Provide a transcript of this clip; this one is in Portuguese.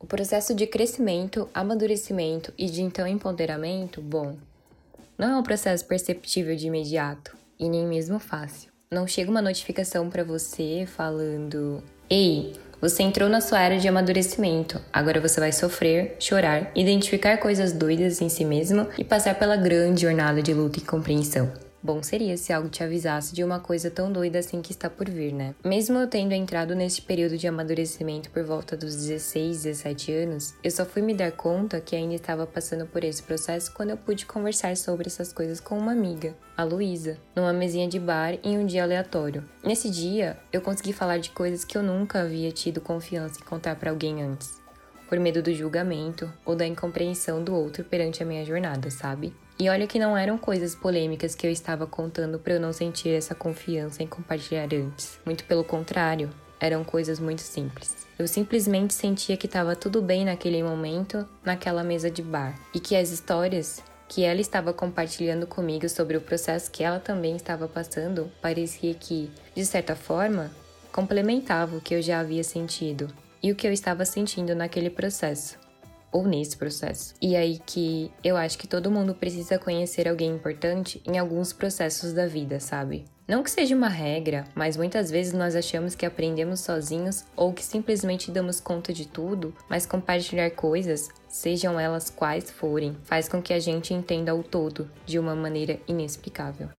O processo de crescimento, amadurecimento e de então empoderamento, bom, não é um processo perceptível de imediato e nem mesmo fácil. Não chega uma notificação para você falando: "Ei, você entrou na sua era de amadurecimento. Agora você vai sofrer, chorar, identificar coisas doidas em si mesmo e passar pela grande jornada de luta e compreensão." Bom seria se algo te avisasse de uma coisa tão doida assim que está por vir, né? Mesmo eu tendo entrado neste período de amadurecimento por volta dos 16, 17 anos, eu só fui me dar conta que ainda estava passando por esse processo quando eu pude conversar sobre essas coisas com uma amiga, a Luísa, numa mesinha de bar em um dia aleatório. Nesse dia, eu consegui falar de coisas que eu nunca havia tido confiança em contar para alguém antes, por medo do julgamento ou da incompreensão do outro perante a minha jornada, sabe? E olha que não eram coisas polêmicas que eu estava contando para eu não sentir essa confiança em compartilhar antes. Muito pelo contrário, eram coisas muito simples. Eu simplesmente sentia que estava tudo bem naquele momento, naquela mesa de bar, e que as histórias que ela estava compartilhando comigo sobre o processo que ela também estava passando parecia que, de certa forma, complementava o que eu já havia sentido e o que eu estava sentindo naquele processo ou nesse processo. E aí que eu acho que todo mundo precisa conhecer alguém importante em alguns processos da vida, sabe? Não que seja uma regra, mas muitas vezes nós achamos que aprendemos sozinhos ou que simplesmente damos conta de tudo, mas compartilhar coisas, sejam elas quais forem, faz com que a gente entenda o todo de uma maneira inexplicável.